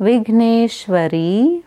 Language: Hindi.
विघ्नेश्वरी।